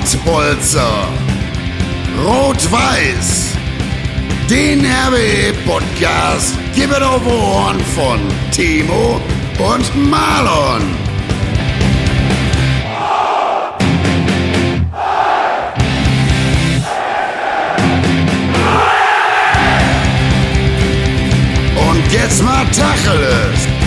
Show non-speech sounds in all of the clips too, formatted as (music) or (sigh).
Pottbolzer. Rot-Weiß. Den RWE-Podcast gibt es auf Ohren von Timo und Marlon. Und jetzt mal Tacheles.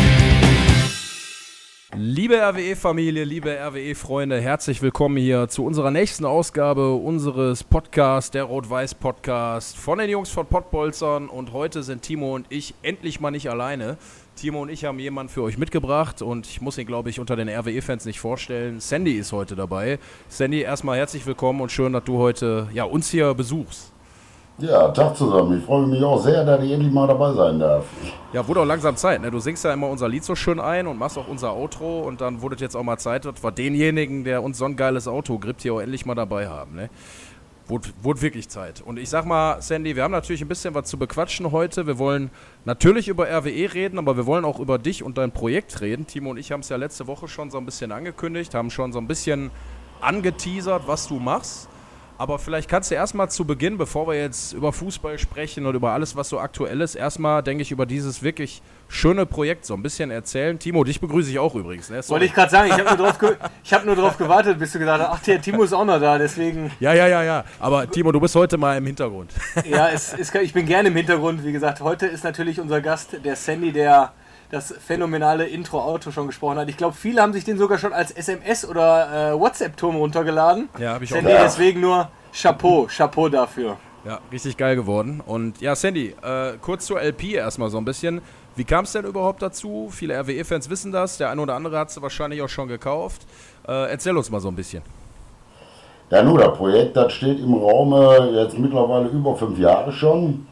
Liebe RWE-Familie, liebe RWE-Freunde, herzlich willkommen hier zu unserer nächsten Ausgabe unseres Podcasts, der Rot-Weiß-Podcast von den Jungs von Pottbolzern. Und heute sind Timo und ich endlich mal nicht alleine. Timo und ich haben jemanden für euch mitgebracht und ich muss ihn, glaube ich, unter den RWE-Fans nicht vorstellen. Sandy ist heute dabei. Sandy, erstmal herzlich willkommen und schön, dass du heute ja, uns hier besuchst. Ja, Tag zusammen. Ich freue mich auch sehr, dass ich endlich mal dabei sein darf. Ja, wurde auch langsam Zeit. Ne? Du singst ja immer unser Lied so schön ein und machst auch unser Outro und dann wurde jetzt auch mal Zeit, dass wir denjenigen, der uns so ein geiles Auto gibt, hier auch endlich mal dabei haben. Ne? Wurde, wurde wirklich Zeit. Und ich sag mal, Sandy, wir haben natürlich ein bisschen was zu bequatschen heute. Wir wollen natürlich über RWE reden, aber wir wollen auch über dich und dein Projekt reden. Timo und ich haben es ja letzte Woche schon so ein bisschen angekündigt, haben schon so ein bisschen angeteasert, was du machst. Aber vielleicht kannst du erstmal zu Beginn, bevor wir jetzt über Fußball sprechen und über alles, was so aktuell ist, erstmal, denke ich, über dieses wirklich schöne Projekt so ein bisschen erzählen. Timo, dich begrüße ich auch übrigens. Ne? Wollte ich gerade sagen, ich habe nur, drauf hab nur drauf gewartet, bis du gesagt hast, ach, der Timo ist auch noch da, deswegen. Ja, ja, ja, ja. Aber Timo, du bist heute mal im Hintergrund. ja, es, es, ich bin gerne im Hintergrund. Wie gesagt, heute ist natürlich unser Gast, der Sandy, der das phänomenale Intro-Auto schon gesprochen hat. Ich glaube, viele haben sich den sogar schon als SMS oder äh, WhatsApp-Turm runtergeladen. Ja, habe ich Sandy, auch. Ja. deswegen nur Chapeau, Chapeau dafür. Ja, richtig geil geworden. Und ja, Sandy, äh, kurz zur LP erstmal so ein bisschen. Wie kam es denn überhaupt dazu? Viele RWE-Fans wissen das. Der eine oder andere hat es wahrscheinlich auch schon gekauft. Äh, erzähl uns mal so ein bisschen. Ja, nur das Projekt, das steht im Raume jetzt mittlerweile über fünf Jahre schon.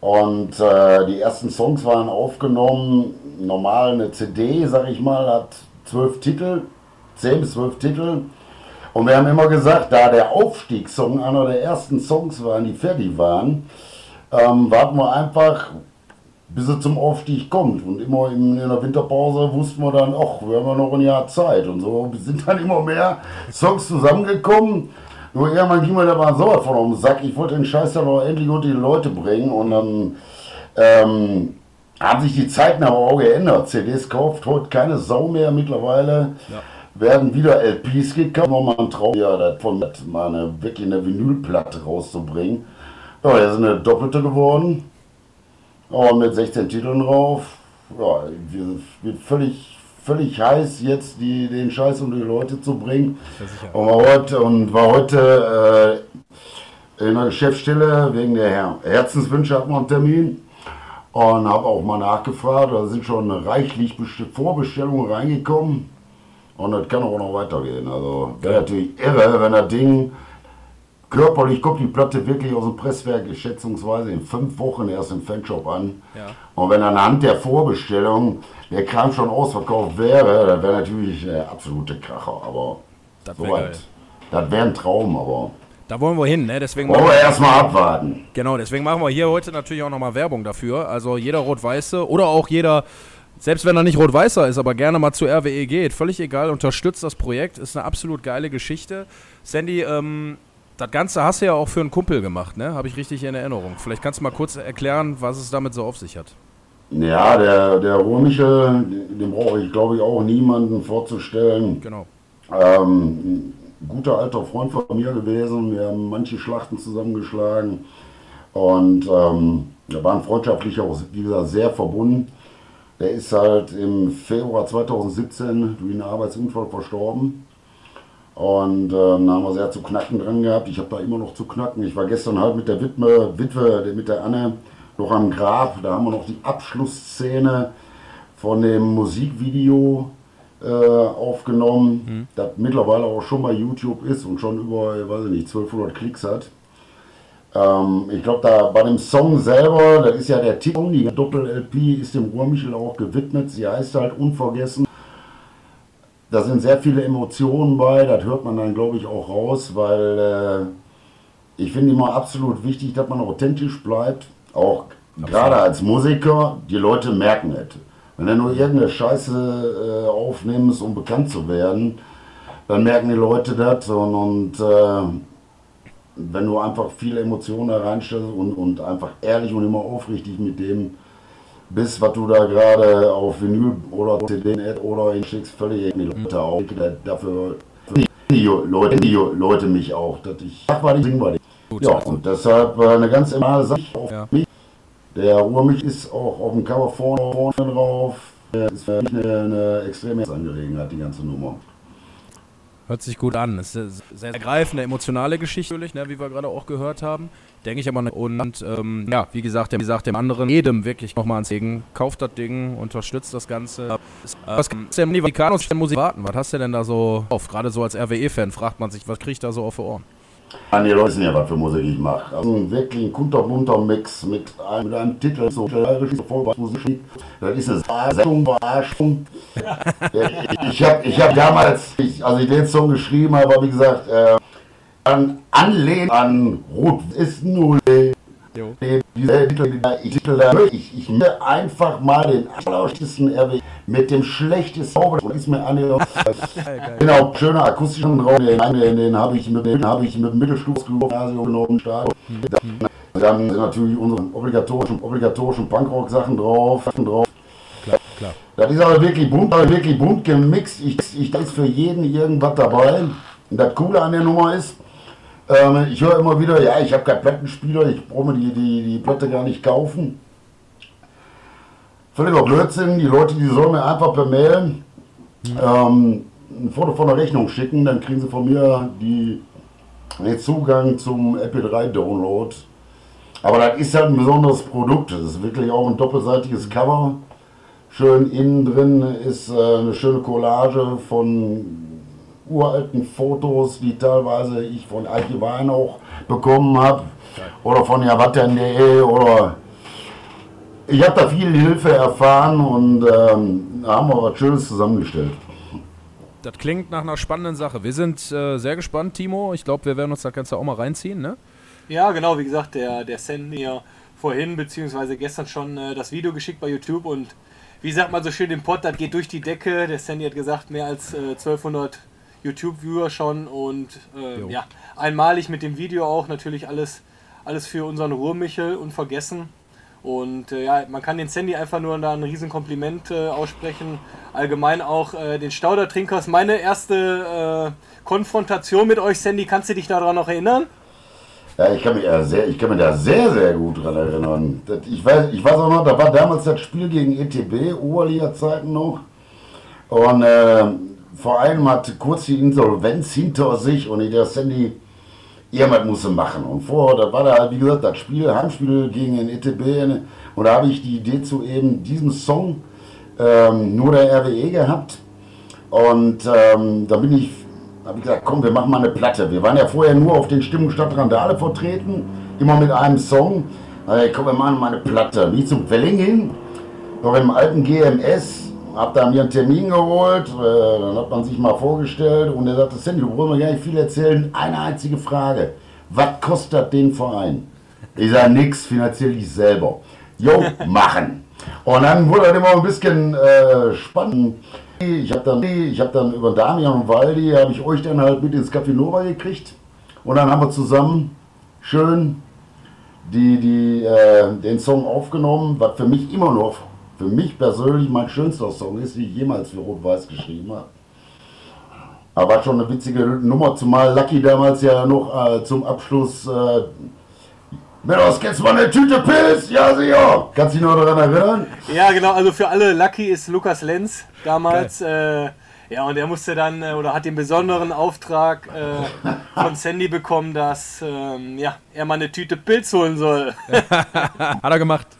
Und äh, die ersten Songs waren aufgenommen. Normal eine CD, sag ich mal, hat zwölf Titel, zehn bis zwölf Titel. Und wir haben immer gesagt, da der Aufstiegssong einer der ersten Songs waren, die fertig waren, ähm, warten wir einfach, bis er zum Aufstieg kommt. Und immer in, in der Winterpause wussten wir dann, ach, wir haben ja noch ein Jahr Zeit. Und so sind dann immer mehr Songs zusammengekommen. Nur irgendwann ging mir da mal sowas von den Sack. Ich wollte den Scheiß dann auch endlich unter die Leute bringen. Und dann ähm, haben sich die Zeiten aber auch geändert. CDs kauft heute keine Sau mehr mittlerweile. Ja. Werden wieder LPs gekauft. Nochmal ein Traum, ja, davon mal eine, wirklich eine Vinylplatte rauszubringen. Ja, jetzt ist eine doppelte geworden. Und mit 16 Titeln drauf. Ja, wird völlig völlig heiß, jetzt die, den Scheiß um die Leute zu bringen. Und war heute, und war heute äh, in der Geschäftsstelle wegen der Herzenswünsche hatten wir einen Termin. Und habe auch mal nachgefragt, da sind schon reichlich Vorbestellungen reingekommen. Und das kann auch noch weitergehen. Also wäre natürlich irre, wenn das Ding körperlich kommt die Platte wirklich aus dem Presswerk schätzungsweise in fünf Wochen erst im Fanshop an. Ja. Und wenn anhand der Vorbestellung der Kram schon ausverkauft wäre, dann wäre natürlich der absolute Kracher. Aber das wäre so wär ein Traum, aber. Da wollen wir hin, ne? Deswegen wollen wir erstmal abwarten. Genau, deswegen machen wir hier heute natürlich auch nochmal Werbung dafür. Also jeder Rot-Weiße oder auch jeder, selbst wenn er nicht Rot-Weißer ist, aber gerne mal zu RWE geht, völlig egal, unterstützt das Projekt, ist eine absolut geile Geschichte. Sandy, ähm, das Ganze hast du ja auch für einen Kumpel gemacht, ne? Habe ich richtig in Erinnerung. Vielleicht kannst du mal kurz erklären, was es damit so auf sich hat. Ja, der, der Ruhrmichel, den brauche ich glaube ich auch niemanden vorzustellen. Genau. Ähm, guter alter Freund von mir gewesen. Wir haben manche Schlachten zusammengeschlagen und ähm, wir waren freundschaftlich auch, wie gesagt, sehr verbunden. Der ist halt im Februar 2017 durch einen Arbeitsunfall verstorben. Und äh, da haben wir sehr zu knacken dran gehabt. Ich habe da immer noch zu knacken. Ich war gestern halt mit der Witwe, Witwe mit der Anne noch am Grab. Da haben wir noch die Abschlussszene von dem Musikvideo äh, aufgenommen, mhm. das mittlerweile auch schon bei YouTube ist und schon über, ich weiß nicht, 1200 Klicks hat. Ähm, ich glaube, da bei dem Song selber, das ist ja der Titel, die Doppel-LP ist dem Ruhrmichel auch gewidmet. Sie heißt halt Unvergessen. Da sind sehr viele Emotionen bei, das hört man dann, glaube ich, auch raus, weil äh, ich finde immer absolut wichtig, dass man authentisch bleibt. Auch gerade als Musiker, die Leute merken es. Wenn du nur irgendeine Scheiße äh, aufnimmst, um bekannt zu werden, dann merken die Leute das und, und äh, wenn du einfach viele Emotionen da reinstellst und, und einfach ehrlich und immer aufrichtig mit dem bist, was du da gerade auf Vinyl oder CD oder in schickst, völlig die Leute auch. Dafür die Leute, die Leute mich auch, dass ich sag mal, ich sing mal. Ja, und deshalb äh, eine ganz normale Sache auf ja. mich. Der Ruhrmich ist auch auf dem Cover vorne, vorne drauf. Das ist für mich eine, eine extreme Angelegenheit, die ganze Nummer. Hört sich gut an. Es ist eine sehr ergreifende, emotionale Geschichte, natürlich, ne, wie wir gerade auch gehört haben. Denke ich aber. Ne, und ähm, ja, wie gesagt, wie gesagt, dem anderen, jedem wirklich nochmal ans Segen. Kauft das Ding, unterstützt das Ganze. Was kannst du denn Vatikanus Musik warten? Was hast du denn da so auf? Gerade so als RWE-Fan fragt man sich, was kriegt da so auf die Ohren? An die Leute ja, was für Musik ich mache. Also wirklich ein kunterbunter Mix mit einem, mit einem Titel, so bayerisch Vollmusik. Das ist eine Sendung, Verarschung. (laughs) ich habe ich hab damals, ich, als ich den Song geschrieben habe, wie gesagt, äh, an Anlehnen an Rot ist null. Ich, ich möchte einfach mal den allerschlechtesten RW mit dem schlechtesten Zauber, ist mir an (laughs) Genau, schöner akustischer Raum, den, den, den habe ich mit dem habe ich mit Mittelstufsgymnasium genommen. Dann, dann sind natürlich unsere obligatorischen, obligatorischen Punkrock-Sachen drauf, drauf. Klar, klar. Das ist aber wirklich bunt, wirklich bunt gemixt. Ich, ich, da ist für jeden irgendwas dabei. Und das Coole an der Nummer ist, ähm, ich höre immer wieder, ja, ich habe keinen Plattenspieler, ich brauche mir die, die, die Platte gar nicht kaufen. Völliger Blödsinn, die Leute, die sollen mir einfach per Mail ähm, ein Foto von der Rechnung schicken, dann kriegen sie von mir die, den Zugang zum MP3-Download. Aber das ist halt ein besonderes Produkt, das ist wirklich auch ein doppelseitiges Cover. Schön innen drin ist äh, eine schöne Collage von uralten Fotos, die teilweise ich von Archivaren auch bekommen habe. Oder von javattern.de oder ich habe da viel Hilfe erfahren und ähm, haben wir was Schönes zusammengestellt. Das klingt nach einer spannenden Sache. Wir sind äh, sehr gespannt, Timo. Ich glaube, wir werden uns das Ganze auch mal reinziehen, ne? Ja, genau. Wie gesagt, der, der Sen mir vorhin bzw. gestern schon äh, das Video geschickt bei YouTube und wie sagt man so schön, im Pod, das geht durch die Decke. Der Sandy hat gesagt, mehr als äh, 1200 YouTube-Viewer schon und äh, ja, einmalig mit dem Video auch natürlich alles, alles für unseren Ruhrmichel unvergessen. Und äh, ja, man kann den Sandy einfach nur da ein riesen Kompliment äh, aussprechen. Allgemein auch äh, den Staudertrinkers. Meine erste äh, Konfrontation mit euch, Sandy, kannst du dich daran noch erinnern? Ja, ich kann mich, ja sehr, ich kann mich da sehr, sehr gut dran erinnern. Das, ich, weiß, ich weiß auch noch, da war damals das Spiel gegen ETB, Oberliga-Zeiten noch. Und vor allem hat kurz die Insolvenz hinter sich und der Sandy irgendwas musste machen. Und vorher, da war da halt, wie gesagt, das Spiel, Heimspiel gegen den ETB. Und da habe ich die Idee zu eben diesem Song ähm, nur der RWE gehabt. Und ähm, da bin ich, habe ich gesagt, komm, wir machen mal eine Platte. Wir waren ja vorher nur auf den Stimmung Randale vertreten, immer mit einem Song. Also, komm, wir machen mal eine Platte. Wie zum Welling hin, noch im alten GMS hab da mir einen Termin geholt, äh, dann hat man sich mal vorgestellt und er sagte, Sandy, du brauchst mir gar nicht viel erzählen, eine einzige Frage. Was kostet den Verein? Ich sage, nix, finanziell ich selber. Jo, (laughs) machen. Und dann wurde das immer ein bisschen äh, spannend. Ich habe dann, hab dann über Damian und Waldi, habe ich euch dann halt mit ins Café Nova gekriegt. Und dann haben wir zusammen schön die, die, äh, den Song aufgenommen, was für mich immer noch für mich persönlich mein schönster Song ist, den ich jemals für Rot-Weiß geschrieben habe. Aber war schon eine witzige Nummer, zumal Lucky damals ja noch äh, zum Abschluss äh, Meadows, kennst du mal eine Tüte Pilz? Ja, sicher. Kannst du dich noch daran erinnern? Ja, genau. Also für alle, Lucky ist Lukas Lenz damals. Äh, ja, und er musste dann äh, oder hat den besonderen Auftrag äh, von Sandy bekommen, dass ähm, ja, er mal eine Tüte Pilz holen soll. (laughs) hat er gemacht.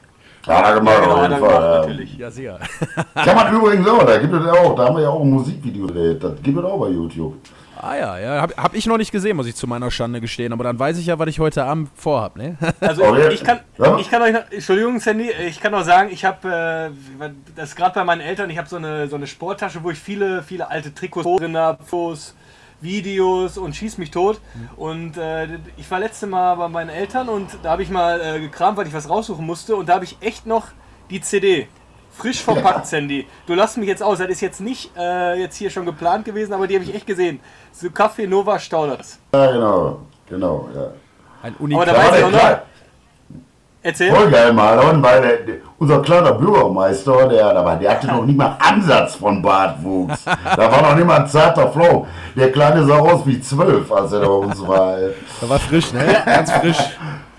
Gemacht, ja, auf jeden Fall. Gemacht, natürlich. Ja, sehr. (laughs) Kann man übrigens auch, da gibt es auch, da haben wir ja auch ein Musikvideo gedreht, das gibt es auch bei YouTube. Ah ja, ja, hab, hab ich noch nicht gesehen, muss ich zu meiner Schande gestehen, aber dann weiß ich ja, was ich heute Abend vorhab, ne? (laughs) Also ich, ich, kann, ich kann euch, noch, Entschuldigung Sandy, ich kann auch sagen, ich habe, äh, das gerade bei meinen Eltern, ich habe so eine, so eine Sporttasche, wo ich viele, viele alte Trikots drin habe, Fotos, Videos und schieß mich tot. Mhm. Und äh, ich war letzte Mal bei meinen Eltern und da habe ich mal äh, gekramt, weil ich was raussuchen musste und da habe ich echt noch die CD. Frisch verpackt, Sandy. Du lässt mich jetzt aus. Das ist jetzt nicht äh, jetzt hier schon geplant gewesen, aber die habe ich echt gesehen. So Kaffee Nova Stauders. Ja, genau. Genau, ja. Ein Aber da Unikat. weiß ich auch noch. Erzähl. Voll geil, Marlon, weil der, der, unser kleiner Bürgermeister, der, der hatte noch nicht mal Ansatz von Bartwuchs. Da war noch nicht mal ein zarter Flow. Der Kleine sah aus wie zwölf, als er da bei uns war. Da war frisch, ne? Ganz frisch.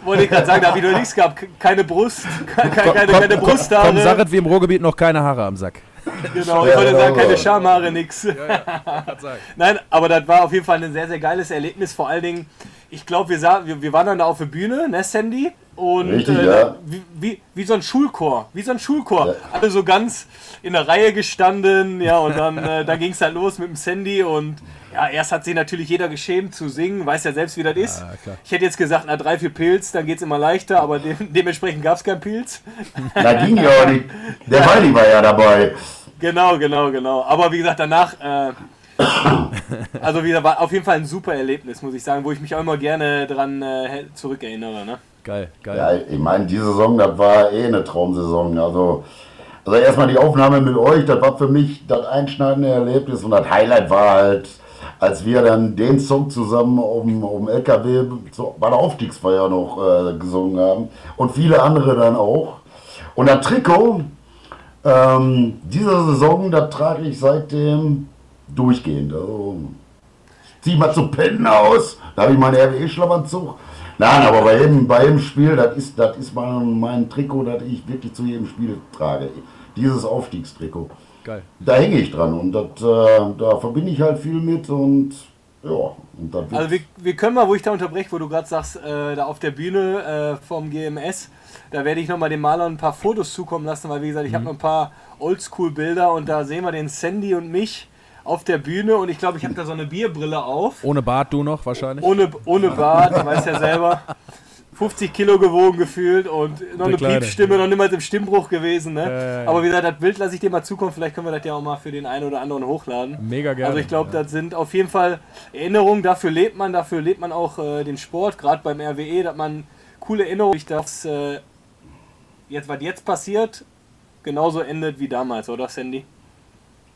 Wollte ich gerade sagen, da habe ich noch nichts gehabt. Keine Brust, (laughs) keine, keine, keine Komm, Brusthaare. sag es wie im Ruhrgebiet noch keine Haare am Sack. Genau, ich Ja, wollte sagen, genau. keine Schamhaare, nix. Kann sagen. (laughs) Nein, aber das war auf jeden Fall ein sehr, sehr geiles Erlebnis. Vor allen Dingen, ich glaube, wir, sah- wir, wir waren dann da auf der Bühne, ne, Sandy? Und Richtig, äh, ja. wie, wie, wie so ein Schulchor, wie so ein Schulchor. Ja. Alle so ganz in der Reihe gestanden, ja, und dann, äh, dann ging es halt los mit dem Sandy und ja, erst hat sich natürlich jeder geschämt zu singen, weiß ja selbst, wie das ist. klar. Ich hätte jetzt gesagt, na, drei, vier Pilz, dann geht es immer leichter, aber de dementsprechend gab es keinen Pilz. Da ging ja auch nicht. Der Waldi war ja dabei. Genau, genau, genau. Aber wie gesagt, danach, äh, also wieder war auf jeden Fall ein super Erlebnis, muss ich sagen, wo ich mich auch immer gerne dran äh, zurückerinnere. Ne? Geil, geil. Ja, ich meine, die Saison, das war eh eine Traumsaison. Also, also erstmal die Aufnahme mit euch, das war für mich das einschneidende Erlebnis und das Highlight war halt, als wir dann den Song zusammen auf dem LKW zu, bei der Aufstiegsfeier noch äh, gesungen haben und viele andere dann auch. Und das Trikot ähm, dieser Saison, das trage ich seitdem durchgehend. Also, zieh mal zu pennen aus. Da habe ich meinen RWE-Schlafanzug. Nein, aber bei jedem, bei jedem Spiel, das ist, das ist mein, mein Trikot, das ich wirklich zu jedem Spiel trage. Dieses Aufstiegstrikot. Geil. Da hänge ich dran und das, äh, da verbinde ich halt viel mit und ja, und Also wir, wir können mal, wo ich da unterbreche, wo du gerade sagst, äh, da auf der Bühne äh, vom GMS, da werde ich nochmal dem Maler ein paar Fotos zukommen lassen, weil wie gesagt, ich habe noch ein paar Oldschool-Bilder und da sehen wir den Sandy und mich auf der Bühne und ich glaube, ich habe da so eine Bierbrille auf. Ohne Bart du noch wahrscheinlich? Ohne, ohne Bart, du weißt ja selber. 50 Kilo gewogen gefühlt und noch eine. Piepstimme, noch niemals im Stimmbruch gewesen. Ne? Ja, ja. Aber wie gesagt, das Bild lasse ich dir mal zukommen. Vielleicht können wir das ja auch mal für den einen oder anderen hochladen. Mega gerne. Also ich glaube, das sind auf jeden Fall Erinnerungen. Dafür lebt man, dafür lebt man auch äh, den Sport, gerade beim RWE, dass man coole Erinnerungen, dass äh, jetzt, was jetzt passiert, genauso endet wie damals, oder Sandy?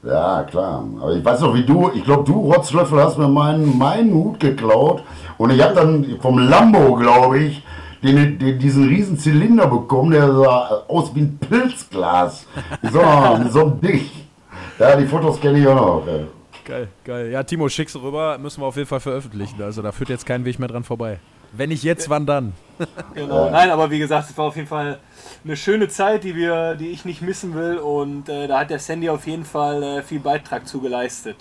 Ja, klar. Aber ich weiß noch, wie du, ich glaube, du, Rotzlöffel, hast mir meinen, meinen Hut geklaut. Und ich habe dann vom Lambo, glaube ich, den, den, diesen riesen Zylinder bekommen, der sah aus wie ein Pilzglas. So, so Dich. Ja, die Fotos kenne ich auch noch. ey. Geil, geil. Ja, Timo, schick's rüber. Müssen wir auf jeden Fall veröffentlichen. Also da führt jetzt kein Weg mehr dran vorbei. Wenn nicht jetzt, wann dann? Genau. Nein, aber wie gesagt, es war auf jeden Fall eine schöne Zeit, die wir, die ich nicht missen will. Und äh, da hat der Sandy auf jeden Fall äh, viel Beitrag zu geleistet.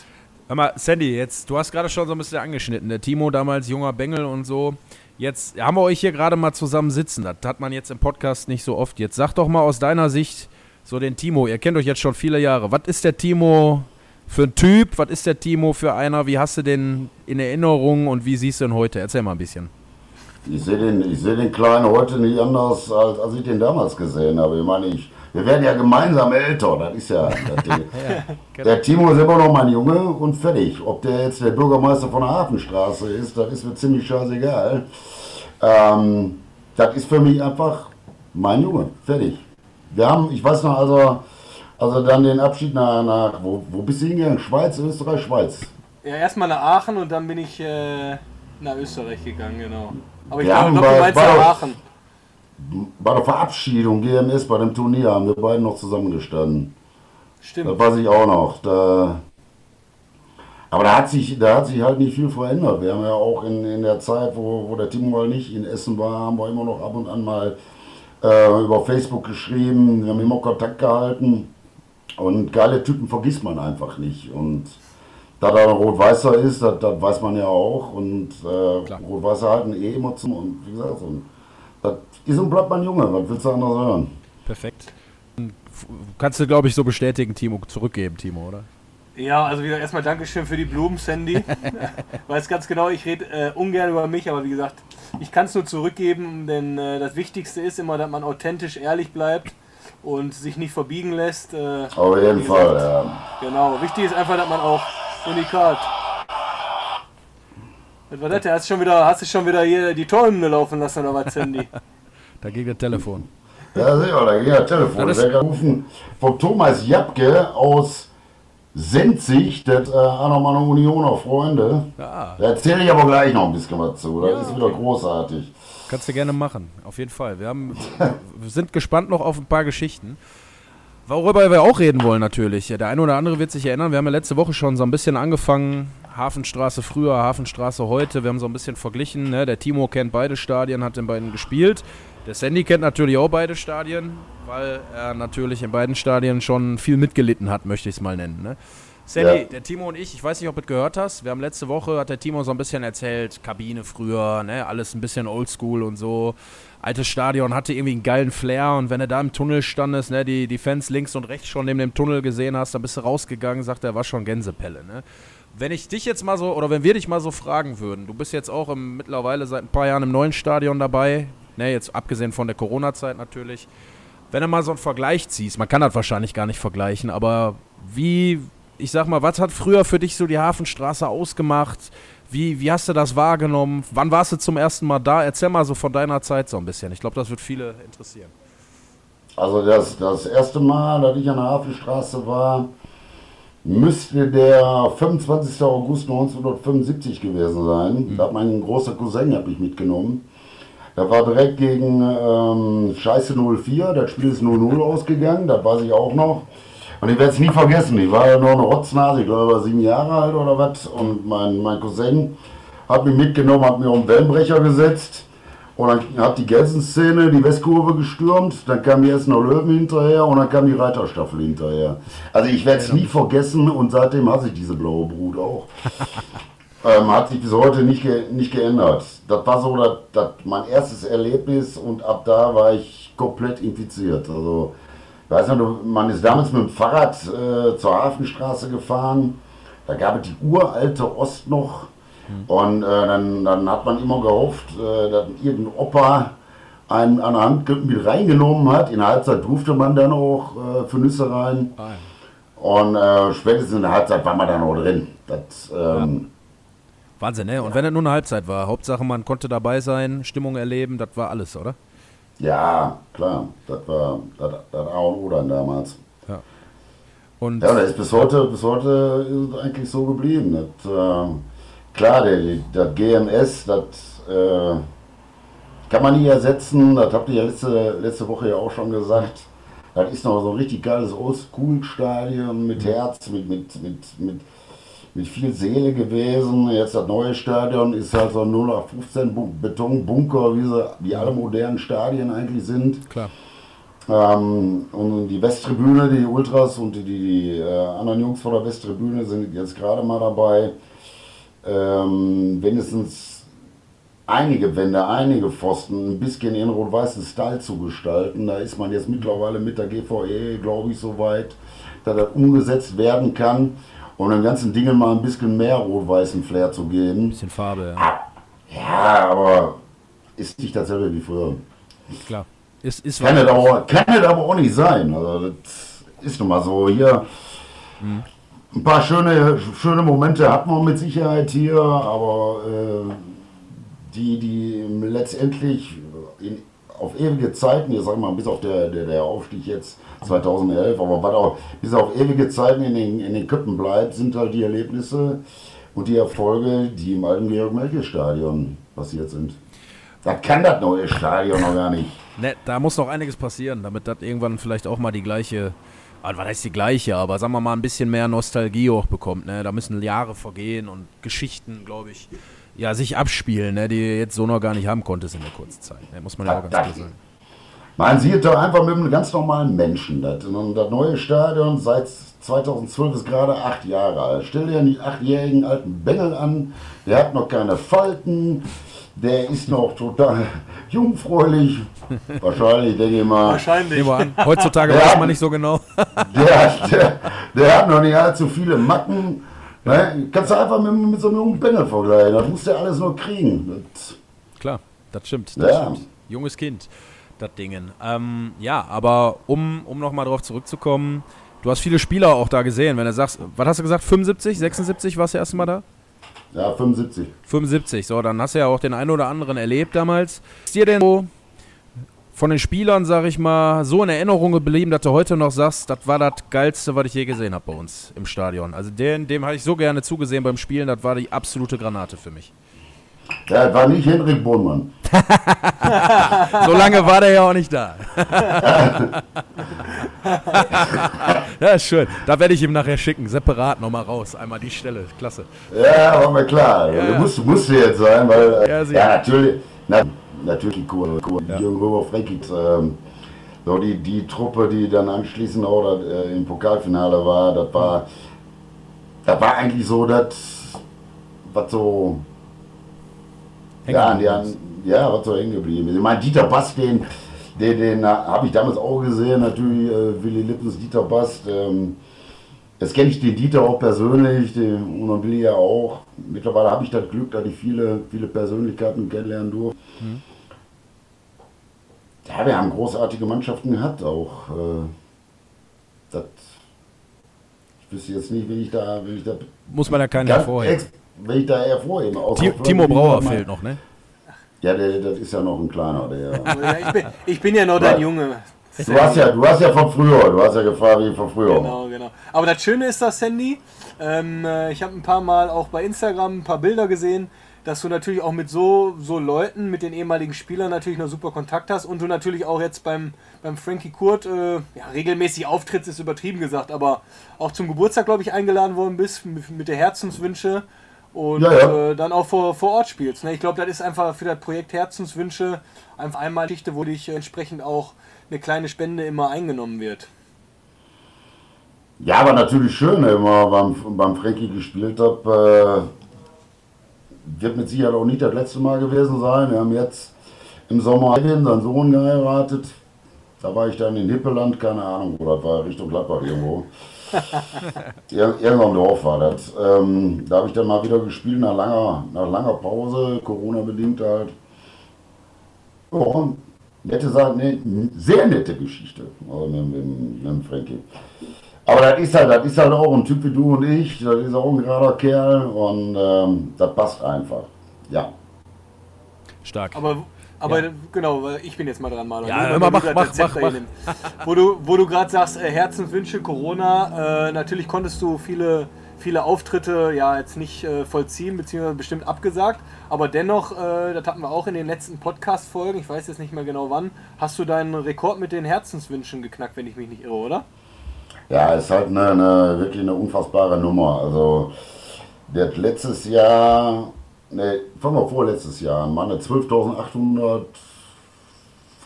Hör mal, Sandy, jetzt, du hast gerade schon so ein bisschen angeschnitten. Der Timo damals junger Bengel und so. Jetzt haben wir euch hier gerade mal zusammen sitzen. Das hat man jetzt im Podcast nicht so oft. Jetzt sag doch mal aus deiner Sicht so den Timo. Ihr kennt euch jetzt schon viele Jahre. Was ist der Timo für ein Typ? Was ist der Timo für einer? Wie hast du den in Erinnerung und wie siehst du ihn heute? Erzähl mal ein bisschen. Ich sehe den, ich seh den Kleinen heute nicht anders, als, als ich den damals gesehen habe. Ich meine, ich, wir werden ja gemeinsam älter. Das ist ja. Das, (laughs) der Timo ist immer noch mein Junge und fertig. Ob der jetzt der Bürgermeister von der Hafenstraße ist, das ist mir ziemlich scheißegal. Ähm, das ist für mich einfach mein Junge. Fertig. Wir haben, ich weiß noch, also, also dann den Abschied nach, nach wo, wo bist du hingegangen? Schweiz, Österreich, Schweiz. Ja, erstmal nach Aachen und dann bin ich äh, nach Österreich gegangen, genau. Aber ich Wir glaube, bei- meinst bei- nach Aachen. Bei der Verabschiedung GMS bei dem Turnier haben wir beiden noch zusammengestanden. Das Stimmt. weiß ich auch noch. Da, aber da hat, sich, da hat sich halt nicht viel verändert. Wir haben ja auch in, in der Zeit, wo, wo der Timo mal nicht in Essen war, haben wir immer noch ab und an mal äh, über Facebook geschrieben. Wir haben immer Kontakt gehalten. Und geile Typen vergisst man einfach nicht. Und da da ein Rot-Weißer ist, das, das weiß man ja auch. Und äh, Klar. Rot-Weißer halten eh immer zu. Und wie gesagt, so, das ist und bleibt mein Junge. Was willst du anderes hören? Perfekt. Kannst du, glaube ich, so bestätigen, Timo, zurückgeben, Timo, oder? Ja, also wieder erstmal Dankeschön für die Blumen, Sandy. (laughs) Weiß ganz genau, ich rede äh, ungern über mich, aber wie gesagt, ich kann es nur zurückgeben, denn äh, das Wichtigste ist immer, dass man authentisch ehrlich bleibt und sich nicht verbiegen lässt. Äh, Auf jeden wie Fall, gesagt, ja. Genau, wichtig ist einfach, dass man auch Unikat. Was war das? denn? Hast du schon wieder, hast du schon wieder hier die Torhymne laufen lassen oder was, Sandy? (laughs) Da ging das Telefon. Ja, sicher, da ging ja Telefon. Das Der hat gerufen von Thomas Japke aus Senzig, das äh, auch noch meine Unioner Freunde. Ja, Da erzähle ich aber gleich noch ein bisschen was zu. Das Ja, ist wieder großartig. kannst du gerne machen, auf jeden Fall. Wir, haben, (laughs) wir sind gespannt noch auf ein paar Geschichten. Worüber wir auch reden wollen natürlich. Der eine oder andere wird sich erinnern, wir haben ja letzte Woche schon so ein bisschen angefangen. Hafenstraße früher, Hafenstraße heute. Wir haben so ein bisschen verglichen. Ne? Der Timo kennt beide Stadien, hat in beiden gespielt. Der Sandy kennt natürlich auch beide Stadien, weil er natürlich in beiden Stadien schon viel mitgelitten hat, möchte ich es mal nennen. Ne? Sandy, Ja. der Timo und ich, ich weiß nicht, ob du es gehört hast. Wir haben letzte Woche, hat der Timo so ein bisschen erzählt, Kabine früher, ne, alles ein bisschen oldschool und so. Altes Stadion hatte irgendwie einen geilen Flair und wenn du da im Tunnel standest, ne, die, die Fans links und rechts schon neben dem Tunnel gesehen hast, dann bist du rausgegangen, sagt er, war schon Gänsepelle, ne. Wenn ich dich jetzt mal so, oder wenn wir dich mal so fragen würden, du bist jetzt auch im, mittlerweile seit ein paar Jahren im neuen Stadion dabei, ne, jetzt abgesehen von der Corona-Zeit natürlich. Wenn du mal so einen Vergleich ziehst, man kann das wahrscheinlich gar nicht vergleichen, aber wie, ich sag mal, was hat früher für dich so die Hafenstraße ausgemacht? Wie, wie hast du das wahrgenommen? Wann warst du zum ersten Mal da? Erzähl mal so von deiner Zeit so ein bisschen. Ich glaube, das wird viele interessieren. Also das, das erste Mal, dass ich an der Hafenstraße war, müsste der 25. August 1975 gewesen sein. Da hat mein großer Cousin hat mich mitgenommen. Da war direkt gegen ähm, Scheiße 04, das Spiel ist 0-0 ausgegangen, das weiß ich auch noch. Und ich werde es nie vergessen, ich war ja noch eine Rotznase, ich glaube, ich war sieben Jahre alt oder was. Und mein, mein Cousin hat mich mitgenommen, hat mir auf den Wellenbrecher gesetzt. Und dann hat die Gelsen-Szene die Westkurve gestürmt, dann kam die Essener Löwen hinterher und dann kam die Reiterstaffel hinterher. Also ich werde es nie vergessen und seitdem hasse ich diese blaue Brut auch. (laughs) ähm, hat sich bis heute nicht, ge nicht geändert. Das war so das, das mein erstes Erlebnis und ab da war ich komplett infiziert. Also, ich weiß nicht, man ist damals mit dem Fahrrad äh, zur Hafenstraße gefahren. Da gab es die uralte Ost noch. Und äh, dann, dann hat man immer gehofft, äh, dass irgendein Opa einen an der Hand mit reingenommen hat. In der Halbzeit durfte man dann auch äh, für Nüsse rein. Und äh, spätestens in der Halbzeit war man dann auch drin. Das, ähm, Wahnsinn, ne? Und wenn es nur eine Halbzeit war, Hauptsache man konnte dabei sein, Stimmung erleben, das war alles, oder? Ja. klar, das war das, das A und O dann damals. Und Ja, das ist bis heute, bis heute ist es eigentlich so geblieben. Das, äh, klar, der, der GMS, das äh, kann man nie ersetzen. Das habt ihr ja letzte, letzte Woche ja auch schon gesagt. Das ist noch so ein richtig geiles Oldschool-Stadion mit Herz, mit, mit, mit, mit, mit viel Seele gewesen. Jetzt das neue Stadion ist halt so ein 0815 Bu- Betonbunker, wie, sie, wie alle modernen Stadien eigentlich sind. klar. Ähm, und die Westtribüne, die Ultras und die, die, die äh, anderen Jungs von der Westtribüne sind jetzt gerade mal dabei, ähm, wenigstens einige Wände, einige Pfosten ein bisschen in rot-weißen Style zu gestalten. Da ist man jetzt mittlerweile mit der GVE, glaube ich, so weit, dass das umgesetzt werden kann, um den ganzen Dingen mal ein bisschen mehr rot-weißen Flair zu geben. Bisschen Farbe, ja. Ja, aber ist nicht dasselbe wie früher. klar. Ist, ist Kann es aber, kann es aber auch nicht sein. Also das ist nun mal so. Hier ein paar schöne, schöne Momente hat man mit Sicherheit hier, aber äh, die, die letztendlich in, auf ewige Zeiten, ich sag mal, bis auf der, der, der Aufstieg jetzt 2011, aber was auch bis auf ewige Zeiten in den, in den Köppen bleibt, sind halt die Erlebnisse und die Erfolge, die im alten Georg-Melke-Stadion passiert sind. Da kann das neue Stadion noch gar nicht. Ne, da muss noch einiges passieren, damit das irgendwann vielleicht auch mal die gleiche, ah, was heißt die gleiche, aber sagen wir mal ein bisschen mehr Nostalgie auch bekommt. Ne? Da müssen Jahre vergehen und Geschichten, glaube ich, ja, sich abspielen, ne? die du jetzt so noch gar nicht haben konntest in der kurzen Zeit. Ne? Muss man ja auch ganz klar sagen. Man sieht da einfach mit einem ganz normalen Menschen. Das, und das neue Stadion seit 2012 ist gerade acht Jahre alt. Stell dir einen achtjährigen alten Bengel an, der hat noch keine Falten, der ist noch total jungfräulich. (laughs) Wahrscheinlich, denke ich mal. Wahrscheinlich. Heutzutage Ja. weiß man nicht so genau. (laughs) Der, der, der hat noch nicht allzu viele Macken. Ne? Kannst du einfach mit, mit so einem jungen Bengel vergleichen. Das muss der alles nur kriegen. Das, Klar, das stimmt. Das Ja. stimmt. Junges Kind, das Dingen. Ähm, ja, aber um, um nochmal drauf zurückzukommen, du hast viele Spieler auch da gesehen. Wenn du sagst, was hast du gesagt, 75, 76 warst du erst mal da? ja, 75. 75, so, dann hast du ja auch den einen oder anderen erlebt damals. Ist dir denn so von den Spielern, sag ich mal, so in Erinnerung geblieben, dass du heute noch sagst, das war das Geilste, was ich je gesehen habe bei uns im Stadion? Also den, dem habe ich so gerne zugesehen beim Spielen, das war die absolute Granate für mich. Ja, das war nicht Henrik Bohnmann. (laughs) So lange war der ja auch nicht da. (laughs) ja, schön. Da werde ich ihm nachher schicken, separat nochmal raus. Einmal die Stelle, klasse. Ja, war mir klar. Ja. Du musst, musste jetzt sein, weil. äh, Ja, Ja, sicher. natürlich. Na, natürlich, cool. cool. Ja. Jürgen Röber Freckit. Ähm, so die, die Truppe, die dann anschließend auch äh, im Pokalfinale war, das war. Das war eigentlich so, das. Was so. Hängen ja, geblieben die, ist. an- ja, was so hängen geblieben ist. Ich meine, Dieter Bast, den, den, den habe ich damals auch gesehen, natürlich äh, Willy Lippens, Dieter Bast. Ähm, Jetzt kenne ich den Dieter auch persönlich, den und Willi ja auch. Mittlerweile habe ich das Glück, dass ich viele, viele Persönlichkeiten kennenlernen durfte. Ja, wir haben großartige Mannschaften gehabt auch. Äh, das, ich wüsste jetzt nicht, wie ich da, wie ich da Muss man ja keinen hervorheben. wenn ich da hervorheben. Timo Brauer fehlt noch, ne? Ja, der, das ist ja noch ein kleiner. Der, (laughs) Ja, ich, bin, ich bin ja noch dein Junge. du, hast ja, du hast ja von früher, du hast ja gefragt wie von früher. Genau, genau. Aber das Schöne ist das, Sandy, ähm, äh, ich habe ein paar Mal auch bei Instagram ein paar Bilder gesehen, dass du natürlich auch mit so, so Leuten, mit den ehemaligen Spielern natürlich noch super Kontakt hast und du natürlich auch jetzt beim, beim Frankie Kurt äh, ja, regelmäßig auftrittst, ist übertrieben gesagt, aber auch zum Geburtstag, glaube ich, eingeladen worden bist mit, mit der Herzenswünsche und Ja, ja. Äh, dann auch vor, vor Ort spielst. Ne? Ich glaube, das ist einfach für das Projekt Herzenswünsche einfach einmal Geschichte, wo dich entsprechend auch eine kleine Spende immer eingenommen wird. Ja, war natürlich schön, wenn man beim, beim Frankie gespielt habe. Äh, wird mit Sicherheit auch nicht das letzte Mal gewesen sein. Wir haben jetzt im Sommer Kevin, seinen Sohn, geheiratet. Da war ich dann in Hippeland, keine Ahnung, wo das war, Richtung Gladbach irgendwo. (laughs) Ir irgendein Dorf war das. Ähm, da habe ich dann mal wieder gespielt nach langer, nach langer Pause, Corona-bedingt halt. Ja, nette Sache, ne, sehr nette Geschichte also mit, mit, mit dem Frankie. Aber das ist halt, das ist halt auch ein Typ wie du und ich, das ist auch ein gerader Kerl und ähm, das passt einfach. Ja. Stark. Aber, aber genau, weil ich bin jetzt mal dran, Marlon. Ja, immer mach, mach, mach, nimmst. Wo du, wo du gerade sagst, äh, Herzenswünsche, Corona, äh, natürlich konntest du viele, viele Auftritte ja jetzt nicht äh, vollziehen, beziehungsweise bestimmt abgesagt, aber dennoch, äh, das hatten wir auch in den letzten Podcast-Folgen, ich weiß jetzt nicht mehr genau wann, hast du deinen Rekord mit den Herzenswünschen geknackt, wenn ich mich nicht irre, oder? Ja, ist halt eine, eine wirklich eine unfassbare Nummer. Also, der hat letztes Jahr, ne, fangen wir vorletztes Jahr, an, meine 12.800,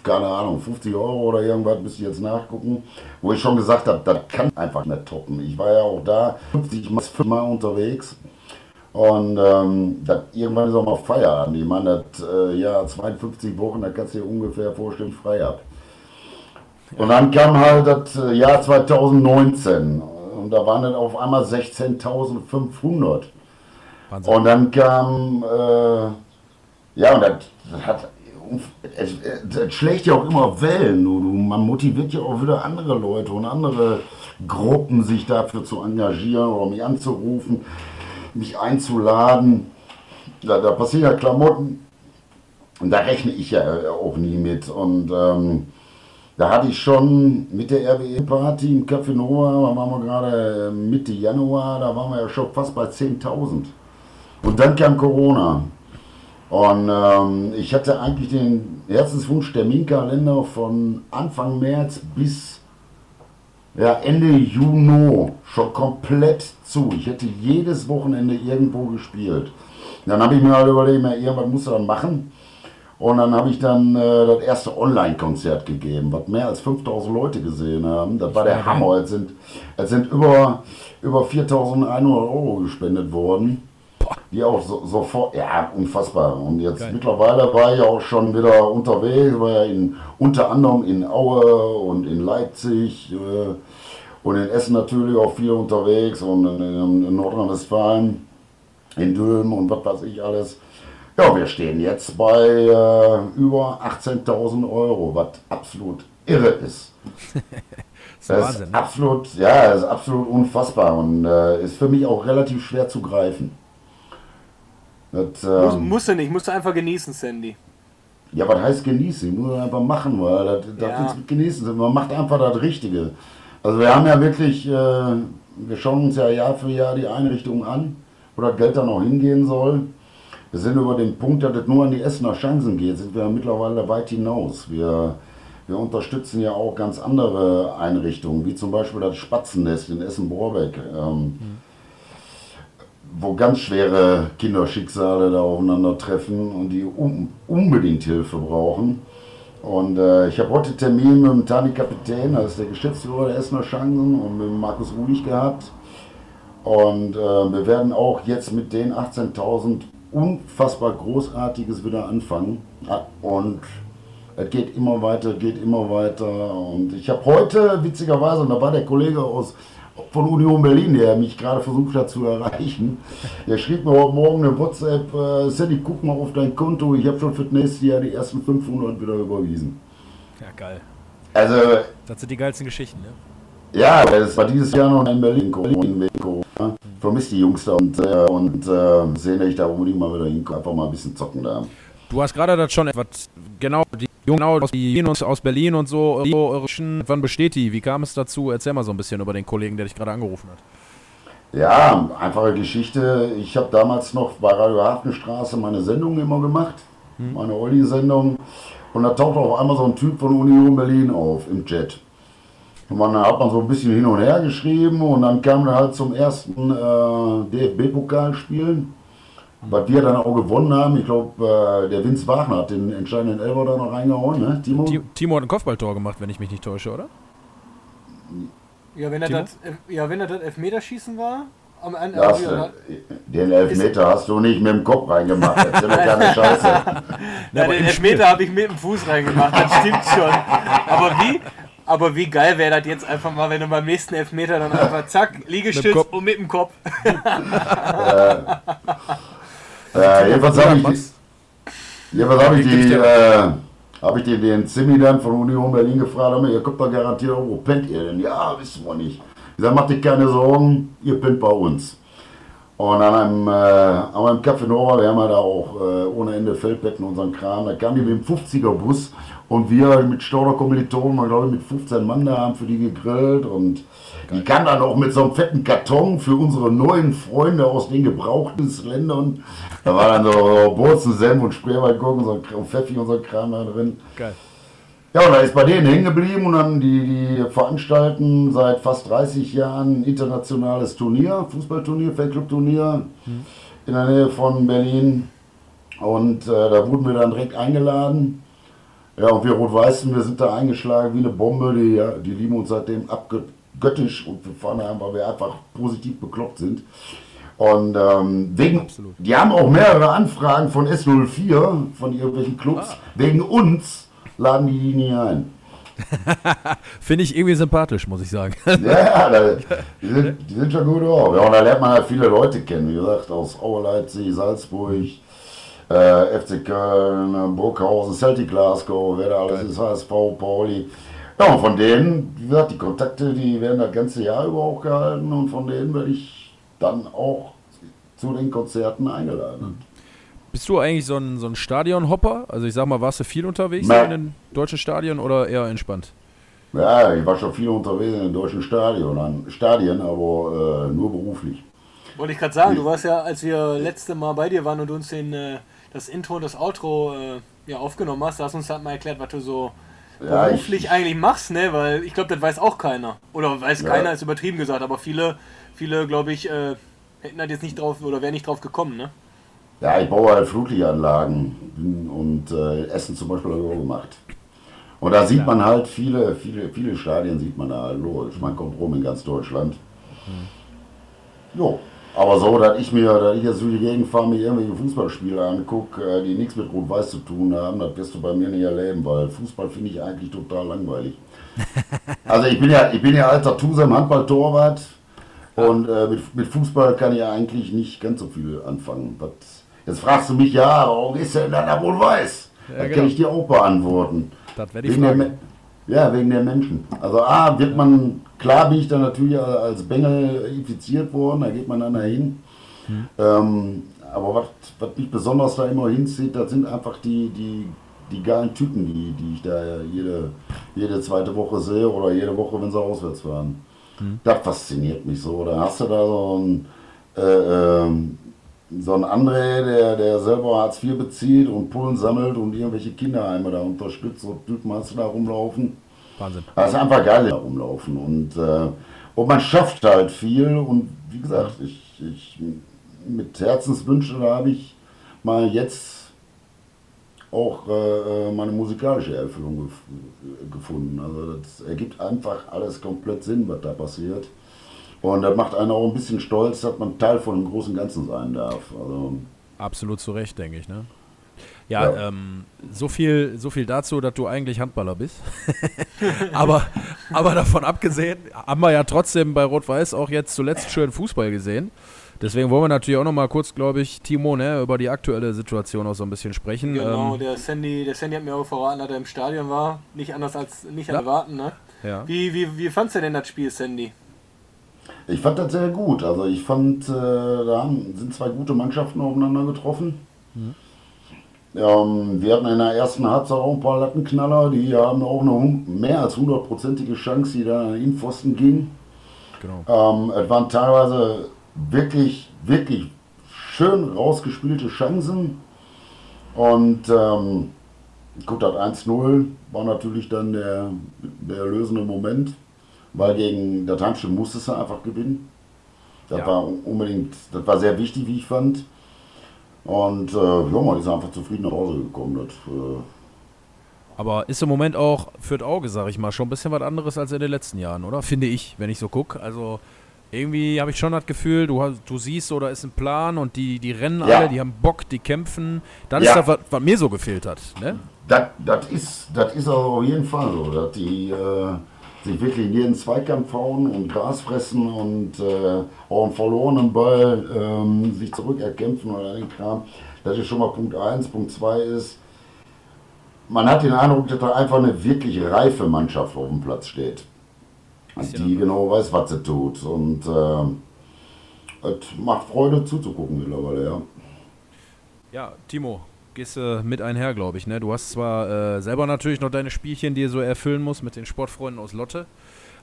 keine Ahnung, 50 Euro oder irgendwas, müsste ich jetzt nachgucken, wo ich schon gesagt habe, das kann einfach nicht toppen. Ich war ja auch da 50 Mal, 50 Mal unterwegs. Und ähm, das, irgendwann ist auch mal Feierabend. Ich meine, das äh, Jahr 52 Wochen, da kannst du dir ungefähr vorstellen, frei ab. Und dann kam halt das äh, Jahr 2019 und da waren dann auf einmal 16.500. Wahnsinn. Und dann kam, äh, ja, und das, das hat, es, es schlägt ja auch immer Wellen. Du, man motiviert ja auch wieder andere Leute und andere Gruppen, sich dafür zu engagieren oder mich anzurufen, mich einzuladen. Da, da passieren ja Klamotten. Und da rechne ich ja auch nie mit. Und ähm, da hatte ich schon mit der RWE-Party im Café Nova, da waren wir gerade Mitte Januar, da waren wir ja schon fast bei 10.000. Und dann kam Corona. Und ähm, ich hatte eigentlich den Herzenswunsch Terminkalender von Anfang März bis ja, Ende Juni schon komplett zu. Ich hätte jedes Wochenende irgendwo gespielt. Dann habe ich mir halt überlegt, na, irgendwas du dann machen. Und dann habe ich dann äh, das erste Online-Konzert gegeben, was mehr als 5000 Leute gesehen haben. Das war der Hammer. Es sind, es sind über, über 4100 Euro gespendet worden. Die auch so, sofort, ja, unfassbar. Und jetzt Geil. mittlerweile war ich auch schon wieder unterwegs, war ja in, unter anderem in Aue und in Leipzig äh, und in Essen natürlich auch viel unterwegs und in, in, in Nordrhein-Westfalen, in Dülmen und was weiß ich alles. Ja, wir stehen jetzt bei äh, über 18.000 Euro, was absolut irre ist. (laughs) Das ist Das Wahnsinn. ist Ne? absolut, ja, das ist absolut unfassbar und äh, ist für mich auch relativ schwer zu greifen. Das, Muss, ähm, musst du nicht, musst du einfach genießen, Sandy. Ja, was heißt genießen? Muss man einfach machen, weil das, das Ja. ist genießen. Man macht einfach das Richtige. Also wir haben ja wirklich, äh, wir schauen uns ja Jahr für Jahr die Einrichtung an, wo das Geld dann auch hingehen soll. Wir sind über den Punkt, dass es nur an die Essener Chancen geht, sind wir mittlerweile weit hinaus. Wir, wir unterstützen ja auch ganz andere Einrichtungen, wie zum Beispiel das Spatzennest in Essen-Borbeck. Ähm, wo ganz schwere Kinderschicksale da aufeinandertreffen und die un unbedingt Hilfe brauchen. Und äh, ich habe heute Termin mit dem Tani Kapitän, das ist der Geschäftsführer der Essener Chancen, und mit Markus Ruhig gehabt. Und äh, wir werden auch jetzt mit den 18.000 unfassbar Großartiges wieder anfangen. Ah, Und es geht immer weiter, geht immer weiter. Und ich habe heute, witzigerweise, und da war der Kollege aus von Union Berlin, der mich gerade versucht hat zu erreichen, der schrieb mir heute Morgen eine WhatsApp, äh, Sandy, guck mal auf dein Konto, ich habe schon für das nächste Jahr die ersten 500 wieder überwiesen. Ja, geil. Also, Das sind die geilsten Geschichten, ne? Ja, es war dieses Jahr noch in Berlin, Corona, wegen Corona. Vermisst die Jungs da und, äh, und äh, sehen, dass ich da unbedingt mal wieder hinkomme, einfach mal ein bisschen zocken da. Du hast gerade das schon etwas, genau, die Jungen aus, Berlin und aus Berlin und so, Schen- wann besteht die? Wie kam es dazu? Erzähl mal so ein bisschen über den Kollegen, der dich gerade angerufen hat. Ja, einfache Geschichte. Ich habe damals noch bei Radio Hafenstraße meine Sendung immer gemacht, meine Olli-Sendung. Und da tauchte auf einmal so ein Typ von Union Berlin auf im Chat. Und man, dann hat man so ein bisschen hin und her geschrieben und dann kam er halt zum ersten äh, DFB-Pokalspielen, was wir dann auch gewonnen haben. Ich glaube, äh, der Vince Wagner hat den entscheidenden Elfer da noch reingehauen, ne, Timo? Ti- Timo hat ein Kopfballtor gemacht, wenn ich mich nicht täusche, oder? Ja, wenn Timo? das, ja, wenn das das Elfmeterschießen war, am Ende. Das, äh, den Elfmeter hast du nicht mit dem Kopf reingemacht. Das ist ja keine (laughs) Scheiße. aber den Elfmeter habe ich mit dem Fuß reingemacht, das stimmt schon. Aber wie, aber wie geil wäre das jetzt einfach mal, wenn du beim nächsten Elfmeter dann einfach zack, Liegestütz Kopf. und mit dem Kopf. (laughs) Äh, jedenfalls habe ich, jedenfalls hab ich, die, äh, hab ich den, den Zimmi dann von Union Berlin gefragt, hab mir, ihr kommt da garantiert auch, wo pennt ihr denn? Ja, wissen wir nicht. Ich sag, macht dir keine Sorgen, ihr pennt bei uns. Und an einem, äh, an einem Café Nova, wir haben ja da auch äh, ohne Ende Feldbetten unseren Kram, da kam die mit dem 50er-Bus und wir mit Stauder Kommilitonen, man glaube ich mit 15 Mann da haben für die gegrillt und die kam dann auch mit so einem fetten Karton für unsere neuen Freunde aus den gebrauchten Ländern. Da war dann so Burzen, Senf und Spreewaldgurken und so ein Pfeffi und so ein Kram da drin. Geil. Ja, und da ist bei denen hängen geblieben und dann die, die veranstalten seit fast 30 Jahren ein internationales Turnier, Fußballturnier, Fanclub-Turnier in der Nähe von Berlin. Und äh, da wurden wir dann direkt eingeladen. Ja, und wir Rot-Weißen, wir sind da eingeschlagen wie eine Bombe. Die, ja, die lieben uns seitdem abgöttisch und wir fahren da, weil wir einfach positiv bekloppt sind. Und ähm, wegen, Absolut. die haben auch mehrere Anfragen von S04, von irgendwelchen Clubs. Wegen uns laden die die nie ein. (laughs) Finde ich irgendwie sympathisch, muss ich sagen. (laughs) Ja, da, die, sind, die sind schon gut drauf. Ja, und da lernt man halt viele Leute kennen, wie gesagt, aus Aue, Leipzig, Salzburg, äh, FC Köln, Burghausen, Celtic Glasgow, wer da alles ist, HSV, Pauli. Ja, und von denen, wie gesagt, die Kontakte, die werden das ganze Jahr über auch gehalten und von denen werde ich dann auch zu den Konzerten eingeladen. Bist du eigentlich so ein, so ein Stadionhopper? Also ich sag mal, warst du viel unterwegs Nein. in den deutschen Stadien oder eher entspannt? Ja, ich war schon viel unterwegs in den deutschen Stadion, Stadien, aber äh, nur beruflich. Wollte ich gerade sagen, du warst ja, als wir letzte Mal bei dir waren und uns den, äh, das Intro und das Outro äh, ja, aufgenommen hast, da hast du uns halt mal erklärt, was du so Ja, beruflich ich- eigentlich machst, ne? Weil ich glaube, das weiß auch keiner. Oder weiß Ja. keiner, ist übertrieben gesagt, aber viele, viele, glaube ich, äh, hätten halt jetzt nicht drauf oder wären nicht drauf gekommen, ne? Ja, ich baue halt Flutlichtanlagen und äh, Essen zum Beispiel habe ich auch gemacht. Und da sieht man halt viele, viele, viele Stadien sieht man da logisch. Man kommt rum in ganz Deutschland. Jo, aber so, dass ich mir, dass ich jetzt durch die Gegend fahre, mir irgendwelche Fußballspiele angucke, äh, die nichts mit Rot-Weiß zu tun haben, das wirst du bei mir nicht erleben, weil Fußball finde ich eigentlich total langweilig. (laughs) Also ich bin ja, ich bin ja alter Tusem Handball-Torwart und äh, mit, mit Fußball kann ich ja eigentlich nicht ganz so viel anfangen. Was, jetzt fragst du mich, ja, warum ist denn dann da wohl weiß? Ja, das genau. kann ich dir auch beantworten. Das wäre die Wegen der, ja, wegen der Menschen. Also A, wird man, klar bin ich dann natürlich als Bengel infiziert worden, da geht man dann dahin. Hm. Ähm, aber was, was mich besonders da immer hinzieht, das sind einfach die, die die geilen Typen, die, die ich da jede, jede zweite Woche sehe oder jede Woche, wenn sie auswärts fahren. Das fasziniert mich so. Da hast du da so ein, äh, ähm, so ein André, der, der selber Hartz IV bezieht und Pullen sammelt und irgendwelche Kinderheime da unterstützt. So Typen hast du da rumlaufen. Wahnsinn. Das ist einfach geil, da rumlaufen. Und, äh, und man schafft halt viel. Und wie gesagt, ich, ich mit Herzenswünschen habe ich mal jetzt auch äh, meine musikalische Erfüllung gef gefunden. Also das ergibt einfach alles komplett Sinn, was da passiert. Und das macht einen auch ein bisschen stolz, dass man Teil von einem großen Ganzen sein darf. Also, Absolut zu Recht, denke ich, ne? Ja, Ja. Ähm, so, viel, so viel dazu, dass du eigentlich Handballer bist. (laughs) aber, aber davon abgesehen, haben wir ja trotzdem bei Rot-Weiß auch jetzt zuletzt schön Fußball gesehen. Deswegen wollen wir natürlich auch noch mal kurz, glaube ich, Timo, ne, über die aktuelle Situation auch so ein bisschen sprechen. Genau, Ähm, der Sandy, der Sandy hat mir auch verraten, dass er im Stadion war. Nicht anders als nicht Ja. erwarten, ne? ja. Wie, wie, wie fandst du denn das Spiel, Sandy? ich fand das sehr gut. Also ich fand, äh, da haben, sind zwei gute Mannschaften aufeinander getroffen. Ähm, wir hatten in der ersten Halbzeit auch ein paar Lattenknaller, die haben auch eine mehr als hundertprozentige Chance, die dann an den Innenpfosten ging. Genau. Ähm, es waren teilweise wirklich, wirklich schön rausgespielte Chancen. Und ähm, gut, das 1-0 war natürlich dann der, der erlösende Moment, weil gegen das Heimspiel musstest du einfach gewinnen. Das Ja. war unbedingt, das war sehr wichtig, wie ich fand. Und äh, ja, man ist einfach zufrieden nach Hause gekommen. Das, äh, Aber ist im Moment auch für das Auge, sag ich mal, schon ein bisschen was anderes als in den letzten Jahren, oder? Finde ich, wenn ich so gucke. Also irgendwie habe ich schon das Gefühl, du, hast, du siehst so, da ist ein Plan und die, die rennen Ja. alle, die haben Bock, die kämpfen. Das Ja. ist das, was, was mir so gefehlt hat. Ne? Das, das, ist, das ist auf jeden Fall so, dass die äh, sich wirklich in jeden Zweikampf hauen und Gras fressen und äh, auch einen verlorenen Ball ähm, sich zurückerkämpfen oder den Kram. Das ist schon mal Punkt 1. Punkt 2 ist, man hat den Eindruck, dass da einfach eine wirklich reife Mannschaft auf dem Platz steht. Die genau weiß, was sie tut. Und äh, es macht Freude zuzugucken mittlerweile, ja. Ja, Timo, gehst du mit einher, glaube ich. Ne? Du hast zwar äh, selber natürlich noch deine Spielchen, die du so erfüllen musst mit den Sportfreunden aus Lotte,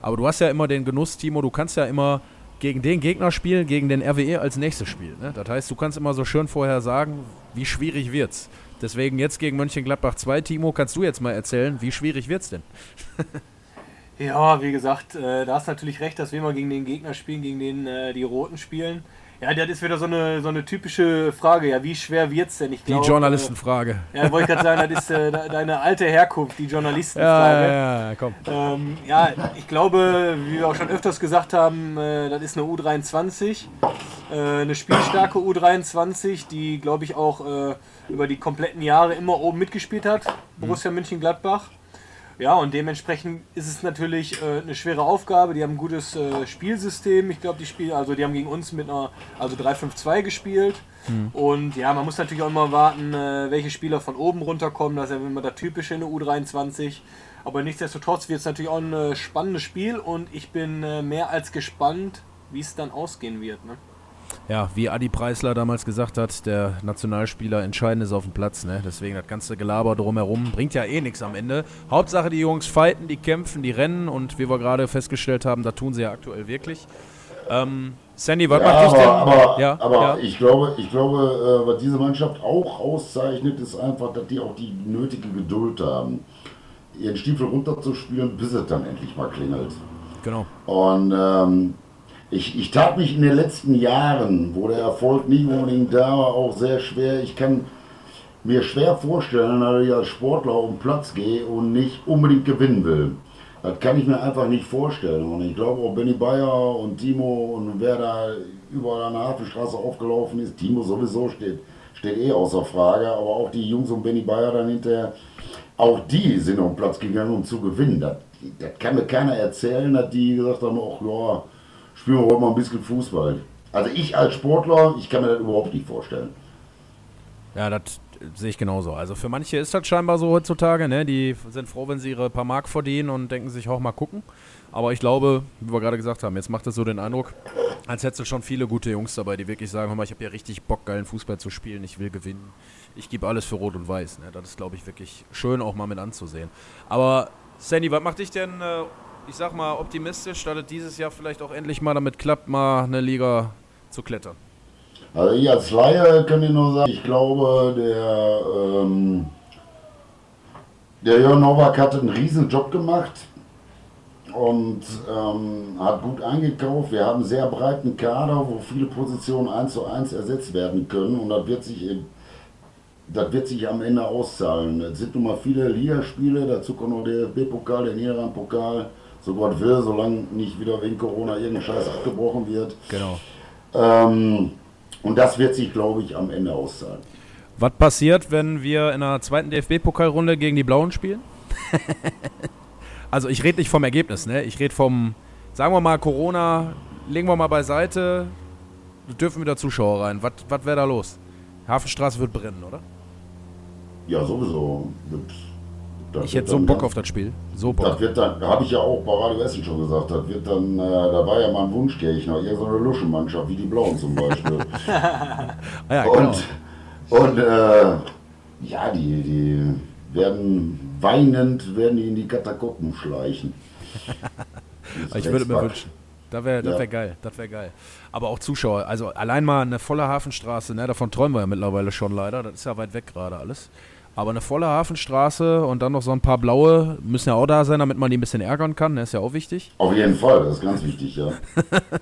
aber du hast ja immer den Genuss, Timo, du kannst ja immer gegen den Gegner spielen, gegen den RWE als nächstes Spiel. Ne? Das heißt, du kannst immer so schön vorher sagen, wie schwierig wird's. Deswegen jetzt gegen Mönchengladbach 2, Timo, kannst du jetzt mal erzählen, wie schwierig wird's denn? (laughs) Ja, wie gesagt, äh, da hast natürlich recht, dass wir immer gegen den Gegner spielen, gegen den äh, die Roten spielen. Ja, das ist wieder so eine, so eine typische Frage. Ja, wie schwer wird's denn? Ich Die glaub, Journalistenfrage. Äh, ja, wollte ich gerade sagen, das ist äh, de- deine alte Herkunft, die Ja, Journalistenfrage. ja, ja, komm. Ähm, ja, ich glaube, wie wir auch schon öfters gesagt haben, äh, das ist eine U23, äh, eine spielstarke U23, die, glaube ich, auch äh, über die kompletten Jahre immer oben mitgespielt hat, Borussia München-Gladbach. Ja, und dementsprechend ist es natürlich äh, eine schwere Aufgabe. Die haben ein gutes äh, Spielsystem. Ich glaube, die spielen, also die haben gegen uns mit einer, also 3-5-2 gespielt. Und ja, man muss natürlich auch immer warten, äh, welche Spieler von oben runterkommen. Das ist ja immer das Typische in der U23. Aber nichtsdestotrotz wird es natürlich auch ein äh, spannendes Spiel und ich bin äh, mehr als gespannt, wie es dann ausgehen wird. Ne? Ja, wie Adi Preisler damals gesagt hat, der Nationalspieler entscheidend ist auf dem Platz, ne? Deswegen das ganze Gelaber drumherum bringt ja eh nichts am Ende. Hauptsache die Jungs fighten, die kämpfen, die rennen und wie wir gerade festgestellt haben, da tun sie ja aktuell wirklich. Ähm, Sandy, was Ja, macht aber, aber, ja, aber ja. ich glaube, ich glaube äh, was diese Mannschaft auch auszeichnet, ist einfach, dass die auch die nötige Geduld haben, ihren Stiefel runterzuspielen, bis es dann endlich mal klingelt. genau. Und ähm, ich, ich tat mich in den letzten Jahren, wo der Erfolg nicht unbedingt da war, auch sehr schwer. Ich kann mir schwer vorstellen, dass ich als Sportler auf den Platz gehe und nicht unbedingt gewinnen will. Das kann ich mir einfach nicht vorstellen. Und ich glaube auch Benny Bayer und Timo und wer da überall an der Hafenstraße aufgelaufen ist, Timo sowieso steht, steht eh außer Frage, aber auch die Jungs und Benny Bayer dann hinterher, auch die sind auf den Platz gegangen, um zu gewinnen. Das, das kann mir keiner erzählen, dass die gesagt haben, ach ja, spielen wir heute mal ein bisschen Fußball. Also ich als Sportler, ich kann mir das überhaupt nicht vorstellen. Ja, das sehe ich genauso. Also für manche ist das scheinbar so heutzutage, ne? Die sind froh, wenn sie ihre paar Mark verdienen und denken sich auch mal gucken. Aber ich glaube, wie wir gerade gesagt haben, jetzt macht es so den Eindruck, Als hättest du schon viele gute Jungs dabei, die wirklich sagen, hör mal, ich habe ja richtig Bock, geilen Fußball zu spielen, ich will gewinnen. Ich gebe alles für Rot und Weiß. Ne? Das ist, glaube ich, wirklich schön auch mal mit anzusehen. Aber Sandy, was macht dich denn, äh, ich sag mal, optimistisch, dass es dieses Jahr vielleicht auch endlich mal damit klappt, mal eine Liga zu klettern? Also ich als Laie kann ich nur sagen, ich glaube, der, ähm, der Jörn Nowak hat einen riesen Job gemacht und ähm, hat gut eingekauft. Wir haben einen sehr breiten Kader, wo viele Positionen eins zu eins ersetzt werden können und das wird sich, das wird sich am Ende auszahlen. Es sind nun mal viele Ligaspiele, dazu kommt noch der DFB-Pokal, der Niederrhein-Pokal, so Gott will, solange nicht wieder wegen Corona irgendein Scheiß abgebrochen wird. Genau. Ähm, und das wird sich, glaube ich, am Ende auszahlen. Was passiert, wenn wir in der zweiten DFB-Pokalrunde gegen die Blauen spielen? (laughs) also ich rede nicht vom Ergebnis, ne? Ich rede vom, sagen wir mal, Corona, legen wir mal beiseite, dürfen wieder Zuschauer rein. Was wäre da los? Hafenstraße wird brennen, oder? Ja, sowieso. Das ich hätte so Bock auf das Spiel. So Bock. Das wird dann, habe ich ja auch bei Radio Essen schon gesagt, das wird dann, äh, da war ja mal ein so eine Luschenmannschaft wie die Blauen zum Beispiel. (laughs) ah ja, genau. Und, und äh, ja, die, die werden weinend werden die in die Katakomben schleichen. (laughs) ich würde mir wünschen. Das wäre das wär geil, das wäre geil. Aber auch Zuschauer, also allein mal eine volle Hafenstraße, ne, davon träumen wir ja mittlerweile schon leider, das ist ja weit weg gerade alles. Aber eine volle Hafenstraße und dann noch so ein paar blaue müssen ja auch da sein, damit man die ein bisschen ärgern kann. Das ist ja auch wichtig. Auf jeden Fall, das ist ganz wichtig, ja.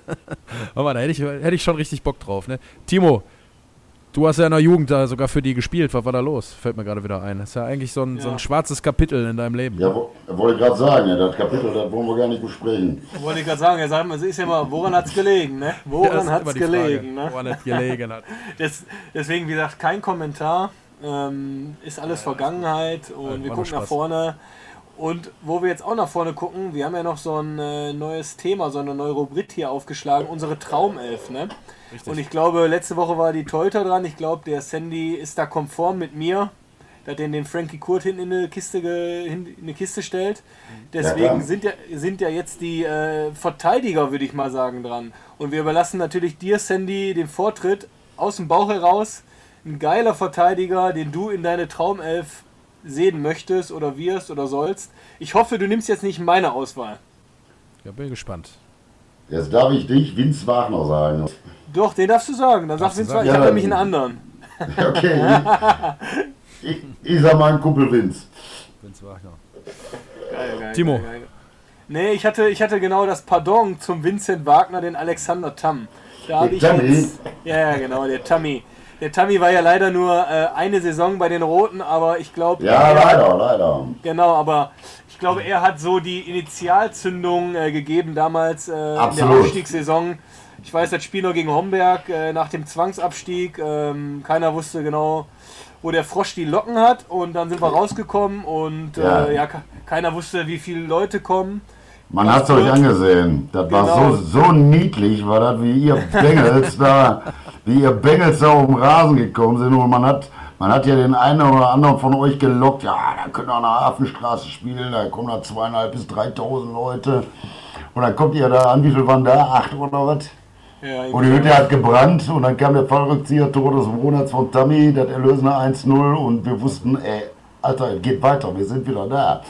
(laughs) Aber da hätte ich, hätte ich schon richtig Bock drauf. Ne? Timo, du hast ja in der Jugend da sogar für die gespielt. Was war da los? Fällt mir gerade wieder ein. Das ist ja eigentlich so ein, ja. so ein schwarzes Kapitel in deinem Leben. Ja, wollte ich gerade sagen, ja, das Kapitel, das wollen wir gar nicht besprechen. Wollte ich gerade sagen, ja, sagen, es ist ja mal, woran hat es gelegen, ne? Woran ja, hat es gelegen, ne? Woran hat gelegen hat. (laughs) Das, deswegen, wie gesagt, kein Kommentar. Ähm, ist alles Vergangenheit und ja, wir gucken nach vorne. Und wo wir jetzt auch nach vorne gucken, wir haben ja noch so ein äh, neues Thema, so eine neue Rubrik hier aufgeschlagen, unsere Traumelf. Ne? Und ich glaube, letzte Woche war die Tolter dran. Ich glaube, der Sandy ist da konform mit mir, dass er den Frankie Kurt hinten in eine Kiste, in eine Kiste stellt. Deswegen ja, sind, ja, sind ja jetzt die äh, Verteidiger, würde ich mal sagen, dran. Und wir überlassen natürlich dir, Sandy, den Vortritt aus dem Bauch heraus ein geiler Verteidiger, den du in deine Traumelf sehen möchtest oder wirst oder sollst. Ich hoffe, du nimmst jetzt nicht meine Auswahl. Ja, bin gespannt. Jetzt darf ich dich Vince Wagner sagen. Doch, den darfst du sagen. Dann sag Vince Wagner. Ich habe nämlich einen anderen. (laughs) Okay. (laughs) ich, ich sag mal einen Kumpel Vince. Vince Wagner. Geil, geil, Timo. Geil, geil. Nee, ich hatte, ich hatte genau das Pardon zum Vincent Wagner, den Alexander Tam. Da habe ich jetzt, Ja, genau, der Tammy. Der Tammy war ja leider nur äh, eine Saison bei den Roten, aber ich glaube. Ja, er, leider, leider. Genau, aber ich glaube, er hat so die Initialzündung äh, gegeben damals äh, in der Aufstiegssaison. Ich weiß, das Spiel noch gegen Homberg äh, nach dem Zwangsabstieg. Ähm, keiner wusste genau, wo der Frosch die Locken hat. Und dann sind wir rausgekommen und ja. Äh, ja keiner wusste, wie viele Leute kommen. Man hat es euch angesehen. Das genau. war so, so niedlich, war das, wie ihr Bengels da, wie ihr Bengels da auf den Rasen gekommen sind. Und man hat, man hat ja den einen oder anderen von euch gelockt, ja, da könnt ihr an der Hafenstraße spielen, da kommen da zweieinhalb bis 3000 Leute. Und dann kommt ihr da an, wie viel waren da? Acht oder was? Ja, und die Hütte hat gebrannt und dann kam der Fallrückzieher Tor des Monats von Tammy, das erlösende 1-0 und wir wussten, ey, Alter, geht weiter, wir sind wieder da.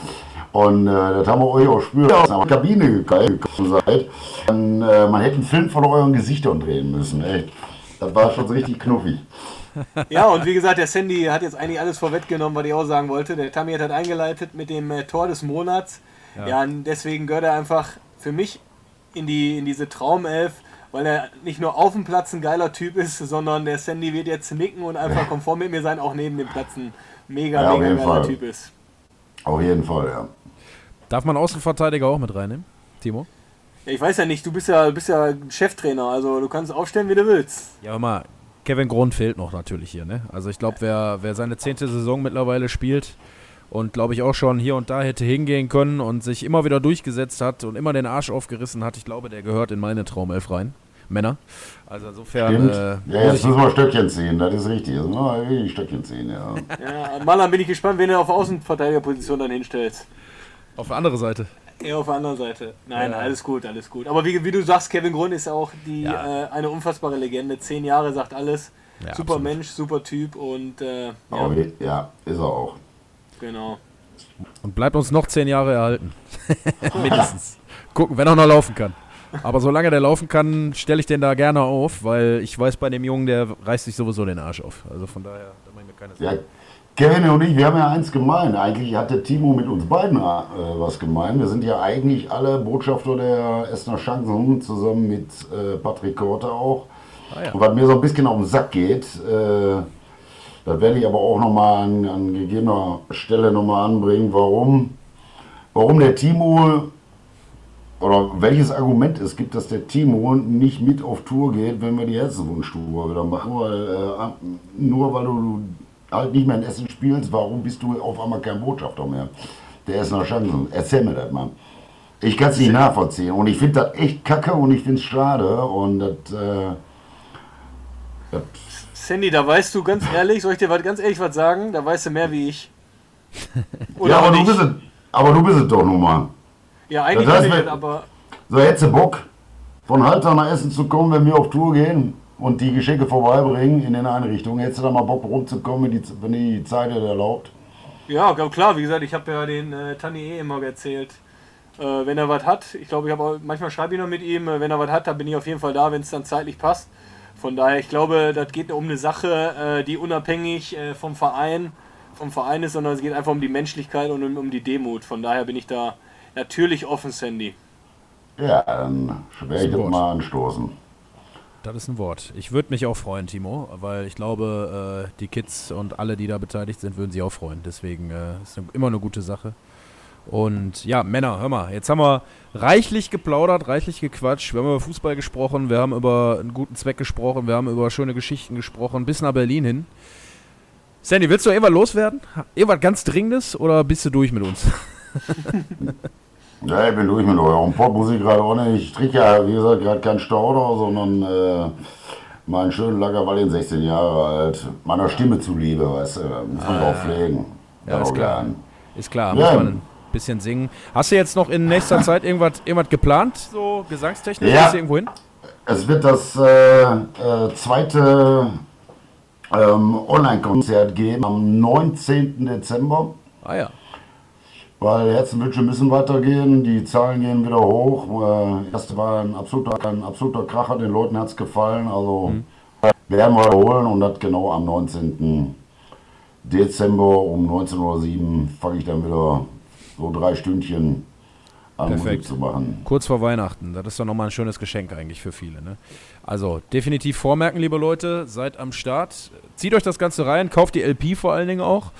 Und äh, das haben wir euch auch spüren, in die Kabine gekommen seid. Dann, äh, man hätte einen Film von euren Gesichtern drehen müssen. Ey. Das war schon so richtig knuffig. Ja, und wie gesagt, der Sandy hat jetzt eigentlich alles vorweggenommen, was ich auch sagen wollte. Der Tammy hat halt eingeleitet mit dem äh, Tor des Monats. Ja. ja, und deswegen gehört er einfach für mich in, die, in diese Traumelf, weil er nicht nur auf dem Platz ein geiler Typ ist, sondern der Sandy wird jetzt nicken und einfach konform mit mir sein, auch neben dem Platz ein mega, ja, mega geiler Fall. Typ ist. Auf jeden Fall, ja. Darf man Außenverteidiger auch mit reinnehmen, Timo? Ja, ich weiß ja nicht, du bist ja, bist ja Cheftrainer, also du kannst aufstellen, wie du willst. Ja, aber mal, Kevin Grund fehlt noch natürlich hier, ne? Also ich glaube, wer, wer seine zehnte Saison mittlerweile spielt und glaube ich auch schon hier und da hätte hingehen können und sich immer wieder durchgesetzt hat und immer den Arsch aufgerissen hat, ich glaube, der gehört in meine Traumelf rein. Männer. Also insofern. Äh, ja, jetzt müssen wir Stöckchen ziehen, das ist richtig. Jetzt müssen wir wirklich Stöckchen ziehen, ja. ja, Maler bin ich gespannt, wen du auf Außenverteidigerposition dann hinstellst. Auf der andere Seite. Eher auf der anderen Seite. Nein, Ja. alles gut, alles gut. Aber wie, wie du sagst, Kevin Grund ist auch die, Ja. äh, eine unfassbare Legende. Zehn Jahre sagt alles. Ja, super absolut. Mensch, super Typ und äh, ja, ist er auch. genau. Und bleibt uns noch zehn Jahre erhalten. (laughs) Mindestens. Gucken, wenn er noch laufen kann. Aber solange der laufen kann, stelle ich den da gerne auf, weil ich weiß, bei dem Jungen, der reißt sich sowieso den Arsch auf. Also von daher, da mache ich mir keine Sorgen. Kevin und ich, wir haben ja eins gemein. Eigentlich hat der Timo mit uns beiden äh, was gemein. Wir sind ja eigentlich alle Botschafter der Essener Chancen, zusammen mit äh, Patrick Korte auch. Ah, ja. Und was mir so ein bisschen auf den Sack geht, äh, das werde ich aber auch nochmal an, an gegebener Stelle nochmal anbringen, warum, warum der Timo oder welches Argument es gibt, dass der Timo nicht mit auf Tour geht, wenn wir die Herzenswunschtour wieder machen, weil äh, nur weil du halt nicht mehr in Essen spielst, warum bist du auf einmal kein Botschafter mehr? Der ist nach Chancen. Erzähl mir das mal. Ich kann es nicht nachvollziehen und ich finde das echt kacke und ich finde es schade und das, äh, das Sandy, da weißt du ganz ehrlich, soll ich dir was, ganz ehrlich was sagen? Da weißt du mehr wie ich. ja, aber du, bist es, aber du bist es doch nun mal. Ja, eigentlich Das heißt, bin ich wenn- aber So, hättest du Bock, von Halter nach Essen zu kommen, wenn wir auf Tour gehen und die Geschenke vorbeibringen in den Einrichtungen? Hättest du da mal Bock rumzukommen, wenn die, wenn die Zeit dir erlaubt? ja, klar, wie gesagt, ich habe ja den äh, Tanni eh immer erzählt. Äh, wenn er was hat, ich glaube, ich habe auch, manchmal schreibe ich noch mit ihm, äh, wenn er was hat, dann bin ich auf jeden Fall da, wenn es dann zeitlich passt. Von daher, ich glaube, das geht um eine Sache, äh, die unabhängig äh, vom Verein, vom Verein ist, sondern es geht einfach um die Menschlichkeit und um, um die Demut. Von daher bin ich da natürlich offen, Sandy. Ja, dann werde ich das mal anstoßen. Das ist ein Wort. Ich würde mich auch freuen, Timo, weil ich glaube, äh, die Kids und alle, die da beteiligt sind, würden sich auch freuen. Deswegen äh, ist eine, immer eine gute Sache. Und ja, Männer, hör mal, jetzt haben wir reichlich geplaudert, reichlich gequatscht. Wir haben über Fußball gesprochen, wir haben über einen guten Zweck gesprochen, wir haben über schöne Geschichten gesprochen, bis nach Berlin hin. Sandy, willst du irgendwas loswerden? Irgendwas ganz Dringendes oder bist du durch mit uns? (laughs) Ja, ich bin durch mit eurem Pop muss ich gerade auch nicht. Ich trinke ja, wie gesagt, gerade kein Stauder, sondern äh, meinen schönen Lagerwall 16 Jahre alt. Meiner Stimme zuliebe, weißt du, muss man auch pflegen. Ah. Ja, ist klar. lernen. Ist klar, Ja. muss man ein bisschen singen. Hast du jetzt noch in nächster Zeit irgendwas, irgendwas geplant, so gesangstechnisch? Ja. Gehst du irgendwo hin? Es wird das äh, äh, zweite ähm, Online-Konzert geben am 19. Dezember. Ah ja. Weil Herzenwünsche müssen weitergehen, die Zahlen gehen wieder hoch. Äh, erste war ein absoluter, ein absoluter Kracher, den Leuten hat es gefallen. Also werden wir holen und das genau am 19. Dezember um 19.07 Uhr fange ich dann wieder so drei Stündchen an Perfekt. Musik zu machen. Kurz vor Weihnachten. Das ist doch nochmal ein schönes Geschenk eigentlich für viele. Ne? Also definitiv vormerken, liebe Leute. Seid am Start. Zieht euch das Ganze rein. Kauft die LP vor allen Dingen auch.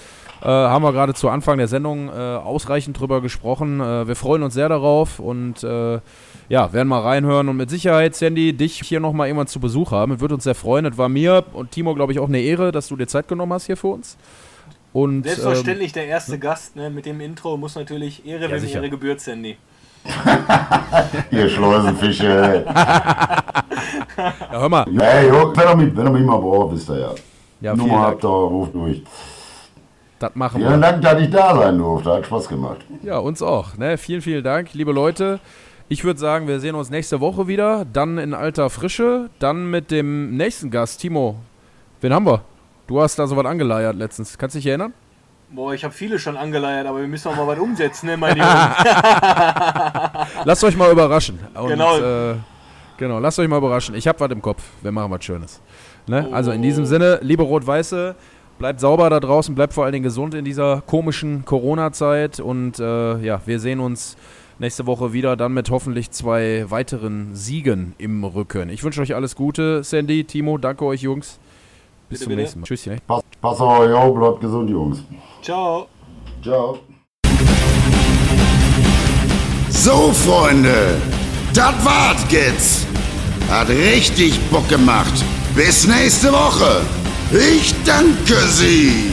Äh, haben wir gerade zu Anfang der Sendung äh, ausreichend drüber gesprochen. Äh, wir freuen uns sehr darauf und äh, ja, werden mal reinhören und mit Sicherheit, Sandy, dich hier nochmal irgendwann zu Besuch haben. Würde uns sehr freuen. Das war mir und Timo, glaube ich, auch eine Ehre, dass du dir Zeit genommen hast hier für uns. Und, Selbstverständlich der erste Gast ne, mit dem Intro muss natürlich Ehre, wem sicher. Ehre gebührt, Sandy. (laughs) Ihr Schleusenfische. Ähm, ja, hör mal. hey, jo, wenn ihr mich, wenn ihr mich mal braucht, wisst ihr ja. Ja, Nummer habt ihr, ruft durch. Das machen wir. Vielen Dank, dass ich da sein durfte. Hat Spaß gemacht. Ja, uns auch. Ne? Vielen, vielen Dank, liebe Leute. Ich würde sagen, wir sehen uns nächste Woche wieder. Dann in alter Frische. Dann mit dem nächsten Gast. Timo, wen haben wir? Du hast da sowas angeleiert letztens. Kannst du dich erinnern? Boah, ich habe viele schon angeleiert, aber wir müssen auch mal was umsetzen, ne, meine (laughs) Jungs. (laughs) Lasst euch mal überraschen. Und, Genau. Äh, genau, lasst euch mal überraschen. Ich habe was im Kopf. Wir machen was Schönes. Ne? Also in diesem Sinne, liebe Rot-Weiße, bleibt sauber da draußen, bleibt vor allen Dingen gesund in dieser komischen Corona-Zeit. Und äh, ja, wir sehen uns nächste Woche wieder, dann mit hoffentlich zwei weiteren Siegen im Rücken. Ich wünsche euch alles Gute, Sandy, Timo, danke euch Jungs. Bis Bitte, zum bitte. nächsten Mal. Tschüsschen. Pass, pass auf euch auf, bleibt gesund, Jungs. Ciao. Ciao. So, Freunde, das war's jetzt. Hat richtig Bock gemacht. Bis nächste Woche. Ich danke Sie.